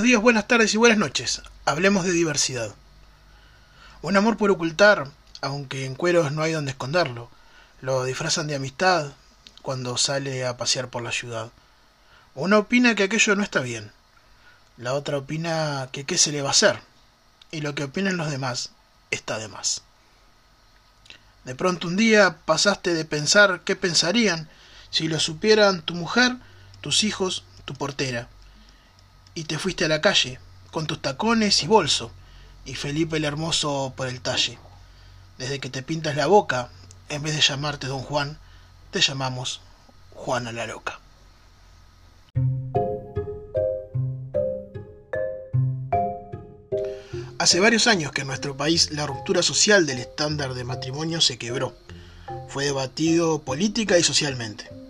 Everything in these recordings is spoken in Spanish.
Buenos días, buenas tardes y buenas noches. Hablemos de diversidad. Un amor por ocultar, aunque en cueros no hay donde esconderlo. Lo disfrazan de amistad cuando sale a pasear por la ciudad. Una opina que aquello no está bien. La otra opina que qué se le va a hacer. Y lo que opinen los demás está de más. De pronto un día pasaste de pensar qué pensarían si lo supieran tu mujer, tus hijos, tu portera y te fuiste a la calle, con tus tacones y bolso, y Felipe el Hermoso por el talle. Desde que te pintas la boca, en vez de llamarte don Juan, te llamamos Juana la Loca. Hace varios años que en nuestro país la ruptura social del estándar de matrimonio se quebró. Fue debatido política y socialmente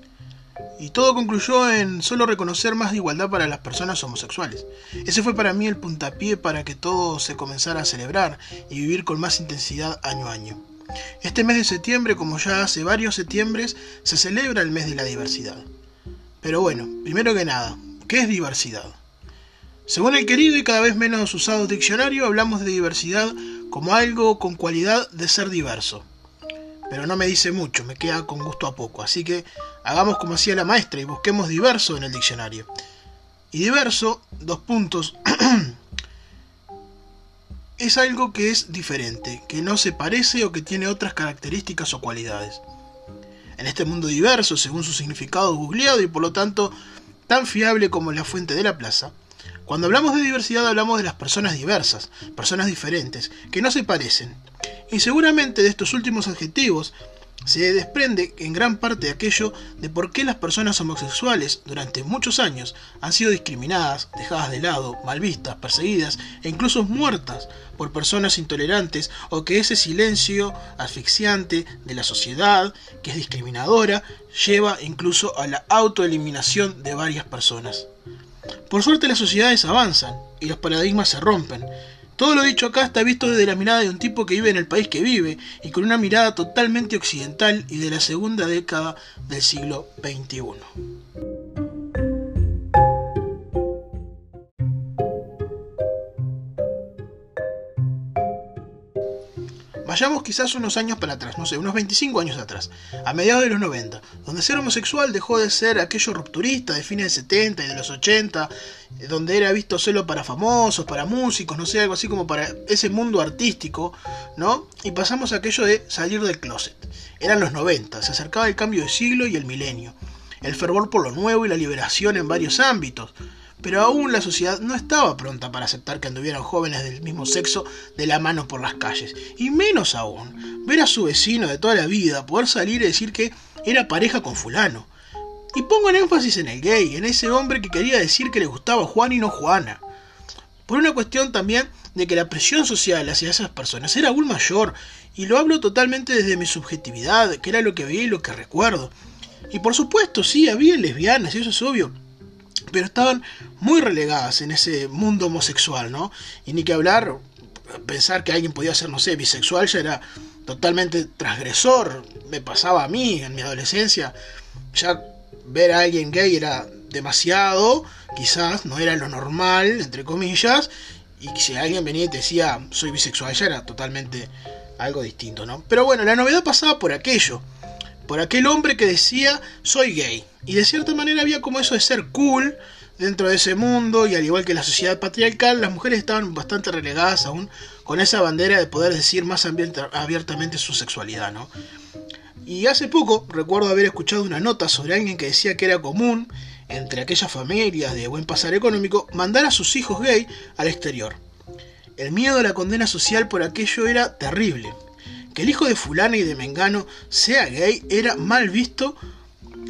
y todo concluyó en solo reconocer más igualdad para las personas homosexuales. Ese fue para mí el puntapié para que todo se comenzara a celebrar y vivir con más intensidad año a año. Este mes de septiembre, como ya hace varios septiembres, se celebra el mes de la diversidad. Pero bueno, primero que nada, ¿qué es diversidad? Según el querido y cada vez menos usado diccionario, hablamos de diversidad como algo con cualidad de ser diverso pero no me dice mucho, me queda con gusto a poco. Así que hagamos como hacía la maestra y busquemos diverso en el diccionario. Y diverso, dos puntos, es algo que es diferente, que no se parece o que tiene otras características o cualidades. En este mundo diverso, según su significado googleado y por lo tanto tan fiable como la fuente de la plaza, cuando hablamos de diversidad hablamos de las personas diversas, personas diferentes, que no se parecen, y seguramente de estos últimos adjetivos se desprende en gran parte aquello de por qué las personas homosexuales durante muchos años han sido discriminadas, dejadas de lado, mal vistas, perseguidas e incluso muertas por personas intolerantes o que ese silencio asfixiante de la sociedad, que es discriminadora, lleva incluso a la autoeliminación de varias personas. Por suerte las sociedades avanzan y los paradigmas se rompen, todo lo dicho acá está visto desde la mirada de un tipo que vive en el país que vive y con una mirada totalmente occidental y de la segunda década del siglo XXI. Vayamos quizás unos años para atrás, no sé, unos 25 años atrás, a mediados de los 90, donde ser homosexual dejó de ser aquello rupturista de fines de 70 y de los 80, eh, donde era visto solo para famosos, para músicos, no sé, algo así como para ese mundo artístico, ¿no? Y pasamos a aquello de salir del closet. Eran los 90, se acercaba el cambio de siglo y el milenio, el fervor por lo nuevo y la liberación en varios ámbitos pero aún la sociedad no estaba pronta para aceptar que anduvieran jóvenes del mismo sexo de la mano por las calles. Y menos aún, ver a su vecino de toda la vida poder salir y decir que era pareja con fulano. Y pongo en énfasis en el gay, en ese hombre que quería decir que le gustaba Juan y no Juana. Por una cuestión también de que la presión social hacia esas personas era aún mayor, y lo hablo totalmente desde mi subjetividad, que era lo que veía y lo que recuerdo. Y por supuesto, sí, había lesbianas, y eso es obvio, pero estaban muy relegadas en ese mundo homosexual, ¿no? Y ni que hablar, pensar que alguien podía ser, no sé, bisexual ya era totalmente transgresor, me pasaba a mí en mi adolescencia, ya ver a alguien gay era demasiado, quizás no era lo normal, entre comillas, y si alguien venía y te decía soy bisexual ya era totalmente algo distinto, ¿no? Pero bueno, la novedad pasaba por aquello, por aquel hombre que decía soy gay. Y de cierta manera había como eso de ser cool dentro de ese mundo y al igual que la sociedad patriarcal, las mujeres estaban bastante relegadas aún con esa bandera de poder decir más abiertamente su sexualidad, ¿no? Y hace poco recuerdo haber escuchado una nota sobre alguien que decía que era común entre aquellas familias de buen pasar económico mandar a sus hijos gay al exterior. El miedo a la condena social por aquello era terrible que el hijo de fulana y de Mengano sea gay era mal visto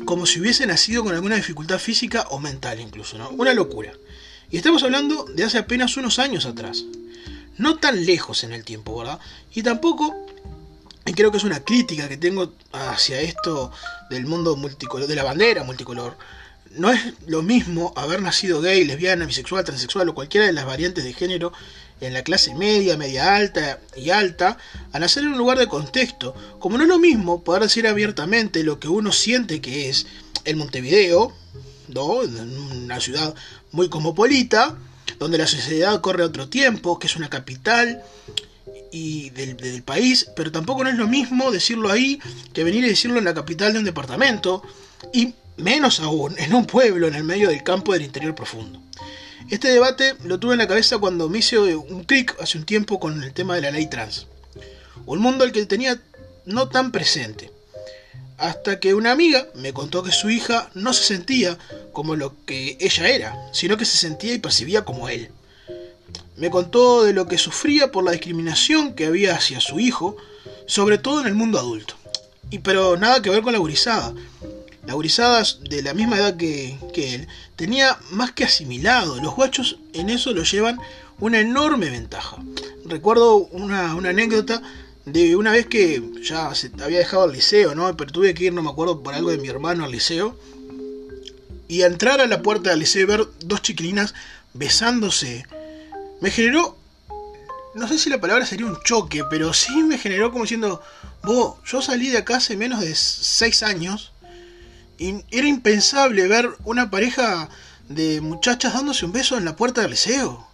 como si hubiese nacido con alguna dificultad física o mental incluso, ¿no? Una locura. Y estamos hablando de hace apenas unos años atrás. No tan lejos en el tiempo, ¿verdad? Y tampoco, y creo que es una crítica que tengo hacia esto del mundo multicolor, de la bandera multicolor, no es lo mismo haber nacido gay, lesbiana, bisexual, transexual o cualquiera de las variantes de género en la clase media, media alta y alta, a nacer en un lugar de contexto, como no es lo mismo poder decir abiertamente lo que uno siente que es el Montevideo, ¿no? una ciudad muy cosmopolita, donde la sociedad corre a otro tiempo, que es una capital y del, país, pero tampoco no es lo mismo decirlo ahí que venir y decirlo en la capital de un departamento, y menos aún en un pueblo en el medio del campo del interior profundo. Este debate lo tuve en la cabeza cuando me hice un clic hace un tiempo con el tema de la ley trans. Un mundo al que tenía no tan presente. Hasta que una amiga me contó que su hija no se sentía como lo que ella era, sino que se sentía y percibía como él. Me contó de lo que sufría por la discriminación que había hacia su hijo, sobre todo en el mundo adulto. Y pero nada que ver con la gurizada. La gurizada de la misma edad que, él tenía más que asimilado. Los guachos en eso lo llevan una enorme ventaja. Recuerdo una, anécdota de una vez que ya se había dejado el liceo, ¿no? Pero tuve que ir, no me acuerdo, por algo de mi hermano al liceo. Y entrar a la puerta del liceo y ver dos chiquilinas besándose, me generó, no sé si la palabra sería un choque, pero sí me generó como diciendo, vos, yo salí de acá hace menos de seis años era impensable ver una pareja de muchachas dándose un beso en la puerta del liceo.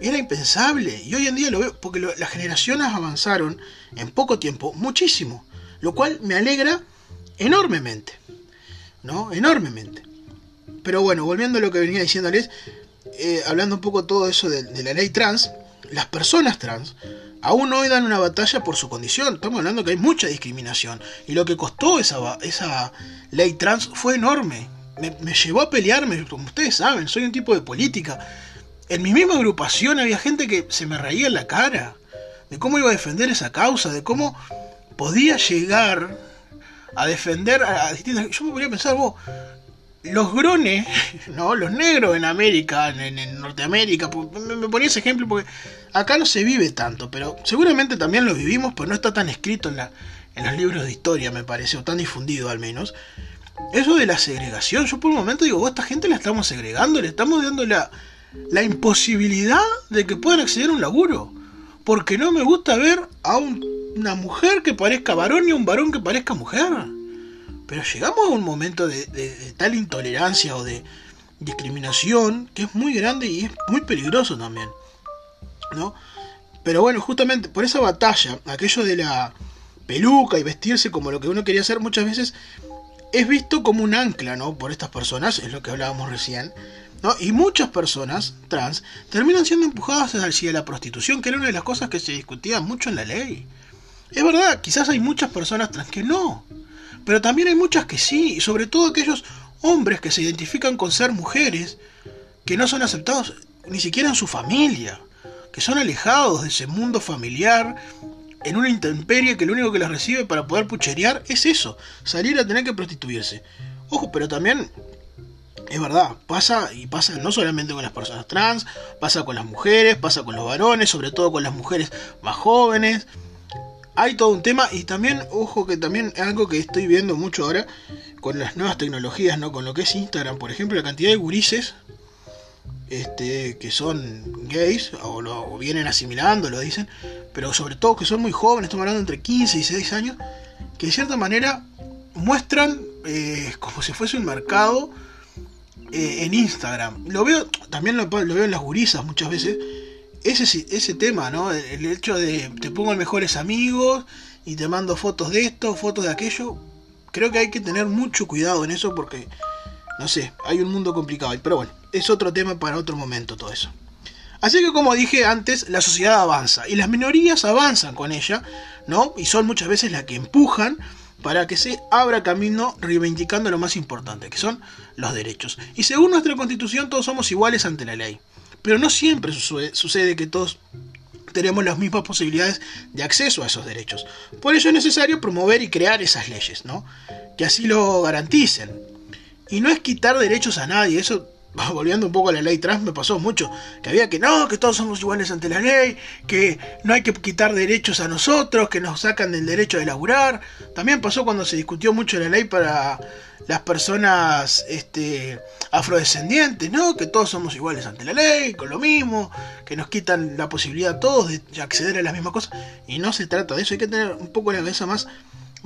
Era impensable. Y hoy en día lo veo porque las generaciones avanzaron en poco tiempo muchísimo. Lo cual me alegra enormemente. ¿No? Enormemente. Pero bueno, volviendo a lo que venía diciéndoles, eh, hablando un poco todo eso de la ley trans, las personas trans aún hoy dan una batalla por su condición. Estamos hablando que hay mucha discriminación. Y lo que costó esa, ley trans fue enorme. Me, llevó a pelearme, como ustedes saben, soy un tipo de política. En mi misma agrupación había gente que se me reía en la cara. De cómo iba a defender esa causa, de cómo podía llegar a defender a, distintas... Yo me podría pensar, vos, los grones, ¿no? Los negros en América, en, Norteamérica, me, ponía ese ejemplo porque acá no se vive tanto, pero seguramente también lo vivimos, pues no está tan escrito en, la, en los libros de historia, me parece, o tan difundido al menos. Eso de la segregación, yo por un momento digo, vos, esta gente la estamos segregando, le estamos dando la, la imposibilidad de que puedan acceder a un laburo. Porque no me gusta ver a una mujer que parezca varón y a un varón que parezca mujer. Pero llegamos a un momento de, tal intolerancia o de discriminación que es muy grande y es muy peligroso también. ¿No? Pero bueno, justamente por esa batalla, aquello de la peluca y vestirse como lo que uno quería hacer muchas veces es visto como un ancla, ¿no? Por estas personas, es lo que hablábamos recién, ¿no? Y muchas personas trans terminan siendo empujadas hacia la prostitución, que era una de las cosas que se discutía mucho en la ley. Es verdad, quizás hay muchas personas trans que no, pero también hay muchas que sí, y sobre todo aquellos hombres que se identifican con ser mujeres, que no son aceptados ni siquiera en su familia, que son alejados de ese mundo familiar, en una intemperie que lo único que les recibe para poder pucherear es eso, salir a tener que prostituirse. Ojo, pero también es verdad, pasa y pasa no solamente con las personas trans, pasa con las mujeres, pasa con los varones, sobre todo con las mujeres más jóvenes hay todo un tema y también, ojo que también es algo que estoy viendo mucho ahora con las nuevas tecnologías, ¿no? Con lo que es Instagram, por ejemplo, la cantidad de gurises este, que son gays o vienen asimilando, lo dicen, pero sobre todo que son muy jóvenes, estamos hablando entre 15 y 16 años, que de cierta manera muestran eh, como si fuese un mercado eh, en Instagram. Lo veo, también lo, lo veo en las gurisas muchas veces ese, ese tema, ¿no? El hecho de te pongo mejores amigos y te mando fotos de esto, fotos de aquello. Creo que hay que tener mucho cuidado en eso porque, no sé, hay un mundo complicado. Pero bueno, es otro tema para otro momento todo eso. Así que como dije antes, la sociedad avanza y las minorías avanzan con ella, ¿no? Y son muchas veces las que empujan para que se abra camino reivindicando lo más importante, que son los derechos. Y según nuestra constitución todos somos iguales ante la ley. Pero no siempre sucede, que todos tenemos las mismas posibilidades de acceso a esos derechos. Por ello es necesario promover y crear esas leyes, ¿no? Que así lo garanticen. Y no es quitar derechos a nadie, eso volviendo un poco a la ley trans, me pasó mucho, que había que no, que todos somos iguales ante la ley, que no hay que quitar derechos a nosotros, que nos sacan del derecho de laburar. También pasó cuando se discutió mucho la ley para las personas este, afrodescendientes, ¿no? Que todos somos iguales ante la ley, con lo mismo, que nos quitan la posibilidad a todos de acceder a las mismas cosas. Y no se trata de eso, hay que tener un poco la cabeza más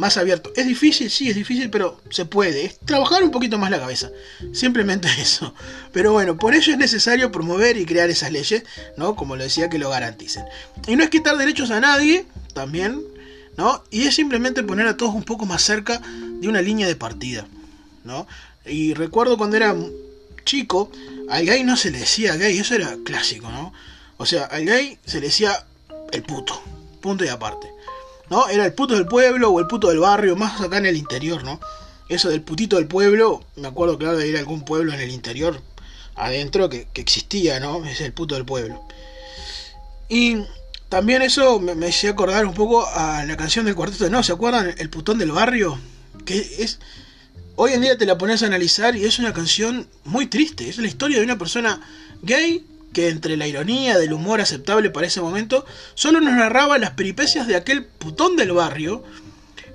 más abierto. ¿Es difícil? Sí, es difícil, pero se puede. Es trabajar un poquito más la cabeza. Simplemente eso. Pero bueno, por ello es necesario promover y crear esas leyes, ¿no? Como lo decía, que lo garanticen. Y no es quitar derechos a nadie, también, ¿no? Y es simplemente poner a todos un poco más cerca de una línea de partida, ¿no? Y recuerdo cuando era chico, al gay no se le decía gay, eso era clásico, ¿no? O sea, al gay se le decía el puto, punto y aparte. ¿No? Era el puto del pueblo o el puto del barrio, más acá en el interior, ¿no? Eso del putito del pueblo, me acuerdo claro de ir a algún pueblo en el interior, adentro, que, existía, ¿no? Es el puto del pueblo. Y también eso me, me acordar un poco a la canción del cuarteto de No, ¿se acuerdan? El putón del barrio, que es Hoy en día te la pones a analizar y es una canción muy triste. Es la historia de una persona gay que entre la ironía del humor aceptable para ese momento, solo nos narraba las peripecias de aquel putón del barrio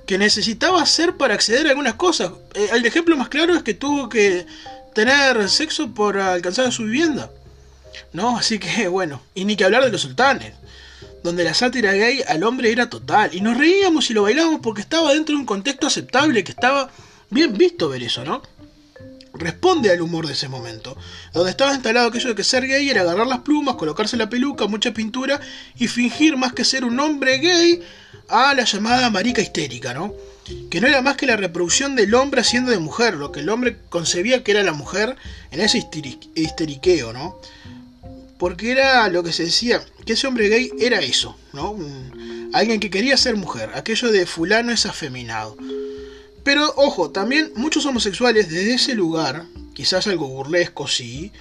que necesitaba hacer para acceder a algunas cosas. Eh, el ejemplo más claro es que tuvo que tener sexo por alcanzar su vivienda. ¿No? Así que bueno, y ni que hablar de los sultanes, donde la sátira gay al hombre era total, y nos reíamos y lo bailábamos porque estaba dentro de un contexto aceptable, que estaba bien visto ver eso, ¿no? Responde al humor de ese momento, donde estaba instalado aquello de que ser gay era agarrar las plumas, colocarse la peluca, mucha pintura y fingir más que ser un hombre gay a la llamada marica histérica, ¿no? Que no era más que la reproducción del hombre haciendo de mujer, lo que el hombre concebía que era la mujer en ese histeriqueo, ¿no? Porque era lo que se decía, que ese hombre gay era eso, ¿no? alguien que quería ser mujer, aquello de fulano es afeminado. Pero ojo, también muchos homosexuales desde ese lugar, quizás algo burlesco sí,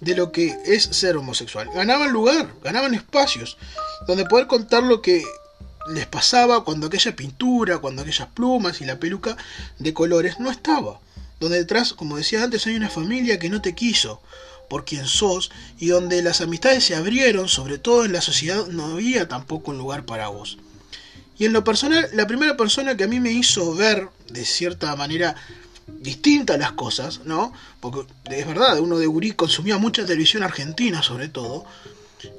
de lo que es ser homosexual, ganaban lugar, ganaban espacios, donde poder contar lo que les pasaba cuando aquella pintura, cuando aquellas plumas y la peluca de colores no estaba. Donde detrás, como decía antes, hay una familia que no te quiso por quien sos y donde las amistades se abrieron, sobre todo en la sociedad no había tampoco un lugar para vos. Y en lo personal, la primera persona que a mí me hizo ver de cierta manera distinta las cosas, ¿no? Porque es verdad, uno de Gurí consumía mucha televisión argentina sobre todo,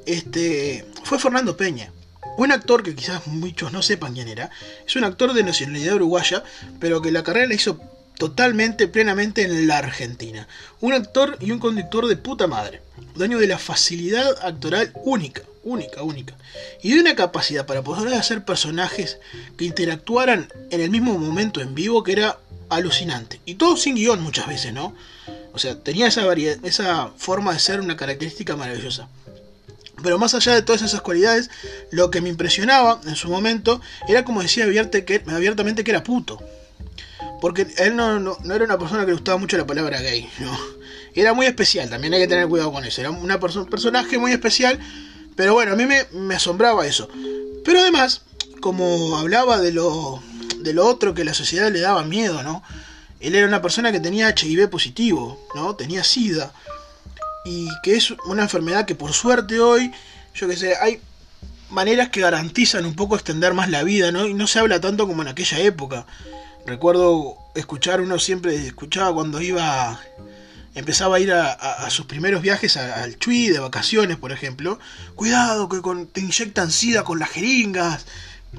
este, fue Fernando Peña. Un actor que quizás muchos no sepan quién era, es un actor de nacionalidad uruguaya, pero que la carrera la hizo totalmente, plenamente en la Argentina. Un actor y un conductor de puta madre, dueño de la facilidad actoral única única, única. Y de una capacidad para poder hacer personajes que interactuaran en el mismo momento en vivo que era alucinante. Y todo sin guion muchas veces, ¿no? O sea, tenía esa, variedad, esa forma de ser una característica maravillosa. Pero más allá de todas esas cualidades, lo que me impresionaba en su momento era como decía abiertamente que era puto. Porque él no, no, era una persona que le gustaba mucho la palabra gay, ¿no? Era muy especial, también hay que tener cuidado con eso. Era una un personaje muy especial pero bueno, a mí me, asombraba eso. Pero además, como hablaba de lo, de lo otro que la sociedad le daba miedo, ¿no? Él era una persona que tenía HIV positivo, ¿no? Tenía SIDA. Y que es una enfermedad que por suerte hoy, yo que sé, hay maneras que garantizan un poco extender más la vida, ¿no? Y no se habla tanto como en aquella época. Recuerdo escuchar, uno siempre escuchaba cuando iba empezaba a ir a, sus primeros viajes al Chui de vacaciones, por ejemplo, cuidado que te inyectan sida con las jeringas,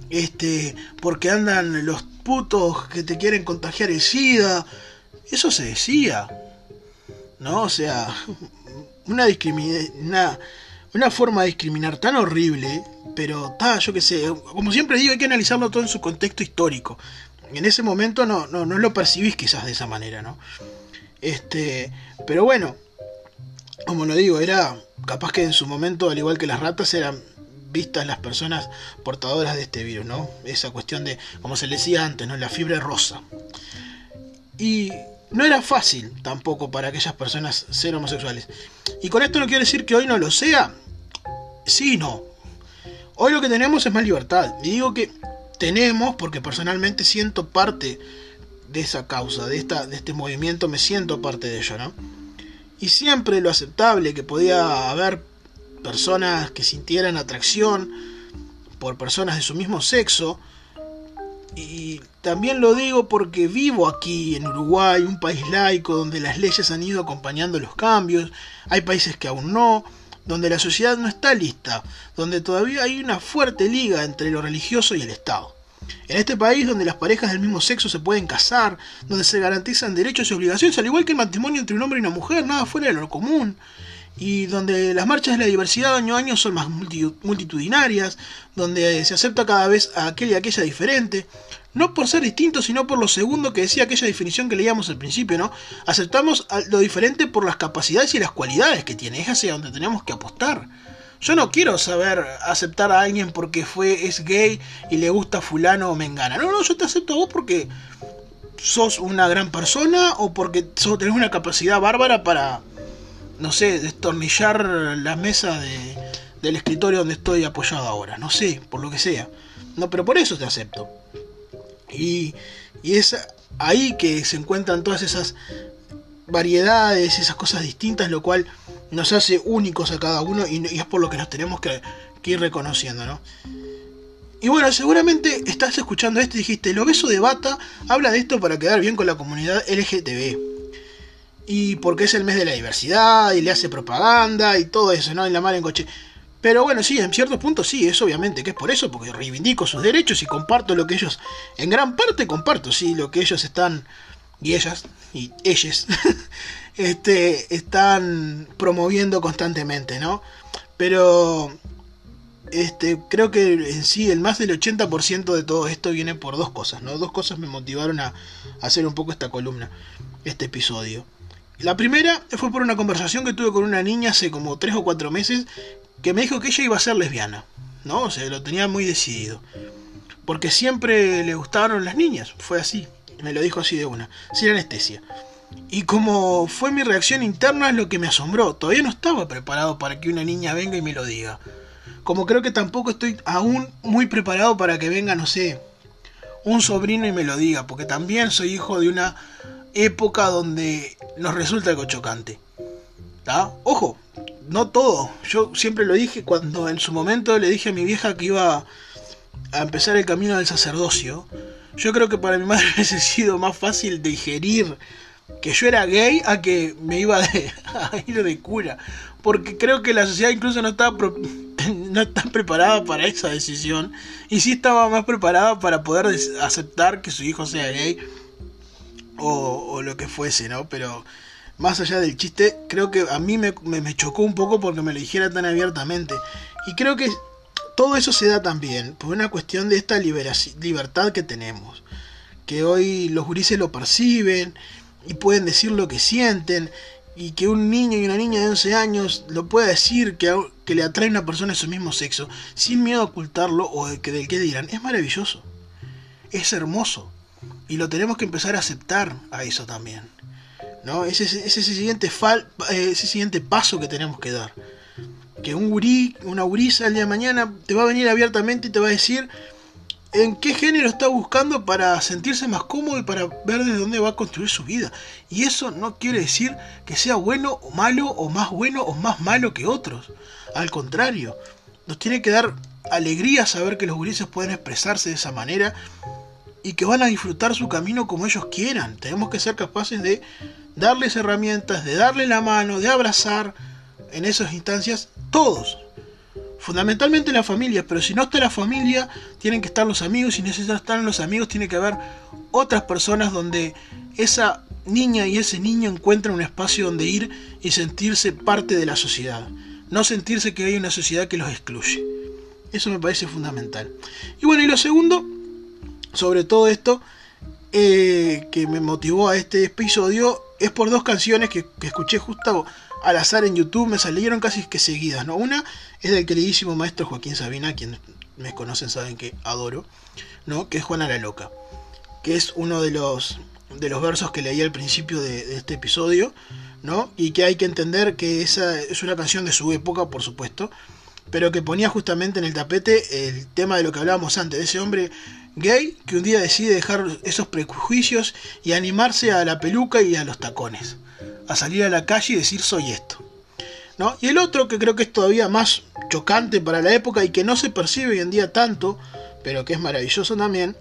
este, porque andan los putos que te quieren contagiar el sida. Eso se decía, ¿no? O sea, una una, una forma de discriminar tan horrible, pero ta, yo qué sé, como siempre digo, hay que analizarlo todo en su contexto histórico. En ese momento no, no, no lo percibís quizás de esa manera, ¿no? Este, pero bueno, como lo digo, era capaz que en su momento, al igual que las ratas, eran vistas las personas portadoras de este virus, ¿no? Esa cuestión de, como se le decía antes, ¿no? La fiebre rosa. Y no era fácil tampoco para aquellas personas ser homosexuales. Y con esto no quiero decir que hoy no lo sea. Sí, no. Hoy lo que tenemos es más libertad. Y digo que tenemos porque personalmente siento parte de esa causa, de, esta, de este movimiento, me siento parte de ello, ¿no? Y siempre lo aceptable que podía haber personas que sintieran atracción por personas de su mismo sexo. Y también lo digo porque vivo aquí en Uruguay, un país laico donde las leyes han ido acompañando los cambios, hay países que aún no, donde la sociedad no está lista, donde todavía hay una fuerte liga entre lo religioso y el Estado. En este país donde las parejas del mismo sexo se pueden casar, donde se garantizan derechos y obligaciones, al igual que el matrimonio entre un hombre y una mujer, nada fuera de lo común, y donde las marchas de la diversidad año a año son más multitudinarias, donde se acepta cada vez a aquel y aquella diferente, no por ser distinto, sino por lo segundo que decía aquella definición que leíamos al principio, ¿no? Aceptamos lo diferente por las capacidades y las cualidades que tiene, es hacia donde tenemos que apostar. Yo no quiero saber aceptar a alguien porque fue es gay y le gusta fulano o mengana. No, no, yo te acepto a vos porque sos una gran persona o porque tenés una capacidad bárbara para, no sé, destornillar la mesa de, del escritorio donde estoy apoyado ahora. No sé, por lo que sea. No, pero por eso te acepto. Y, y es ahí que se encuentran todas esas variedades, esas cosas distintas, lo cual nos hace únicos a cada uno y, es por lo que nos tenemos que, ir reconociendo, ¿no? Y bueno, seguramente estás escuchando esto y dijiste, lo beso de bata habla de esto para quedar bien con la comunidad LGTB. Y porque es el mes de la diversidad y le hace propaganda y todo eso, ¿no? En la mar en coche. Pero bueno, sí, en ciertos puntos sí, es obviamente que es por eso, porque reivindico sus derechos y comparto lo que ellos, en gran parte comparto, sí, lo que ellos están, y ellas, y ellas, este, están promoviendo constantemente, ¿no? Pero este, creo que en sí el más del 80% de todo esto viene por dos cosas, ¿no? Dos cosas me motivaron a, hacer un poco esta columna, este episodio. La primera fue por una conversación que tuve con una niña hace como 3 o 4 meses que me dijo que ella iba a ser lesbiana, ¿no? O sea, lo tenía muy decidido. Porque siempre le gustaron las niñas, fue así, me lo dijo así de una, sin anestesia. Y como fue mi reacción interna es lo que me asombró. Todavía no estaba preparado para que una niña venga y me lo diga. Como creo que tampoco estoy aún muy preparado para que venga, no sé, un sobrino y me lo diga. Porque también soy hijo de una época donde nos resulta algo chocante. Ojo, no todo. Yo siempre lo dije cuando en su momento le dije a mi vieja que iba a empezar el camino del sacerdocio. Yo creo que para mi madre hubiese sido más fácil digerir que yo era gay a que me iba a ir de cura. Porque creo que la sociedad incluso no estaba, no está preparada para esa decisión. Y sí estaba más preparada para poder aceptar que su hijo sea gay. O, lo que fuese, ¿no? Pero más allá del chiste, creo que a mí me, chocó un poco porque me lo dijera tan abiertamente. Y creo que todo eso se da también por una cuestión de esta libertad que tenemos. Que hoy los gurises lo perciben y pueden decir lo que sienten y que un niño y una niña de 11 años lo pueda decir que, que le atrae a una persona de su mismo sexo sin miedo a ocultarlo o de que del que dirán, es maravilloso, es hermoso y lo tenemos que empezar a aceptar a eso también. ¿no? Es ese, siguiente fal, eh, ese siguiente paso que tenemos que dar. Que un gurí, una gurisa el día de mañana te va a venir abiertamente y te va a decir en qué género está buscando para sentirse más cómodo y para ver de dónde va a construir su vida. Y eso no quiere decir que sea bueno o malo, o más bueno o más malo que otros. Al contrario, nos tiene que dar alegría saber que los gurises pueden expresarse de esa manera y que van a disfrutar su camino como ellos quieran. Tenemos que ser capaces de darles herramientas, de darle la mano, de abrazar en esas instancias todos, fundamentalmente la familia, pero si no está la familia, tienen que estar los amigos, si no están los amigos, tiene que haber otras personas donde esa niña y ese niño encuentren un espacio donde ir y sentirse parte de la sociedad, no sentirse que hay una sociedad que los excluye. Eso me parece fundamental. Y bueno, y lo segundo, sobre todo esto, eh, que me motivó a este episodio, es por dos canciones que, escuché justo al azar en YouTube, me salieron casi que seguidas, ¿no? Una es del queridísimo maestro Joaquín Sabina, quien me conocen saben que adoro, ¿no? Que es Juana la Loca, que es uno de los, de los versos que leí al principio de, este episodio, ¿no? Y que hay que entender que esa es una canción de su época, por supuesto, pero que ponía justamente en el tapete el tema de lo que hablábamos antes, de ese hombre gay que un día decide dejar esos prejuicios y animarse a la peluca y a los tacones, a salir a la calle y decir soy esto. ¿no? Y el otro que creo que es todavía más chocante para la época y que no se percibe hoy en día tanto, pero que es maravilloso también,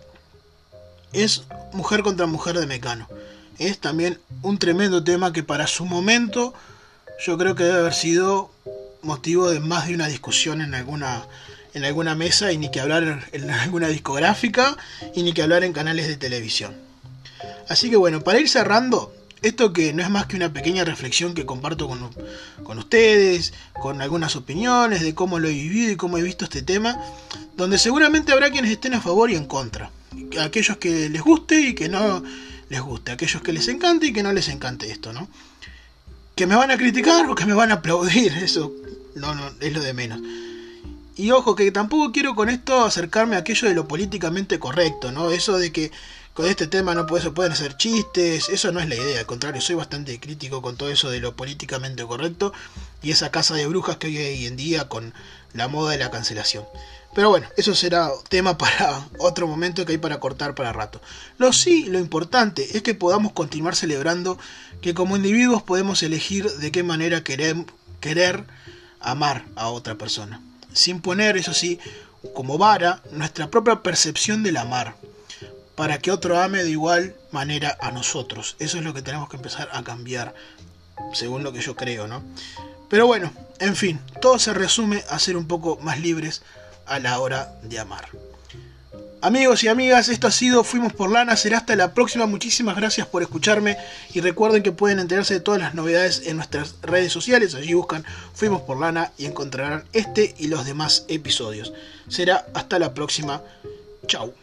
es Mujer contra Mujer de Mecano. Es también un tremendo tema que para su momento yo creo que debe haber sido motivo de más de una discusión en alguna en alguna mesa y ni que hablar en alguna discográfica y ni que hablar en canales de televisión. Así que bueno, para ir cerrando, esto que no es más que una pequeña reflexión que comparto con, con, ustedes, con algunas opiniones de cómo lo he vivido y cómo he visto este tema, donde seguramente habrá quienes estén a favor y en contra. Aquellos que les guste y que no les guste, aquellos que les encante y que no les encante esto, ¿no? Que me van a criticar o que me van a aplaudir, eso no, no es lo de menos. Y ojo, que tampoco quiero con esto acercarme a aquello de lo políticamente correcto, ¿no? Eso de que con este tema no se pueden hacer chistes, eso no es la idea, al contrario, soy bastante crítico con todo eso de lo políticamente correcto y esa casa de brujas que hoy en día con la moda de la cancelación. Pero bueno, eso será tema para otro momento que hay para cortar para rato. Lo sí, lo importante es que podamos continuar celebrando que como individuos podemos elegir de qué manera querer, querer amar a otra persona. Sin poner, eso sí, como vara nuestra propia percepción del amar para que otro ame de igual manera a nosotros. Eso es lo que tenemos que empezar a cambiar, según lo que yo creo, ¿no? Pero bueno, en fin, todo se resume a ser un poco más libres a la hora de amar. Amigos y amigas, esto ha sido Fuimos por Lana, será hasta la próxima, muchísimas gracias por escucharme. Y recuerden que pueden enterarse de todas las novedades en nuestras redes sociales, allí buscan Fuimos por Lana y encontrarán este y los demás episodios. Será hasta la próxima, chao.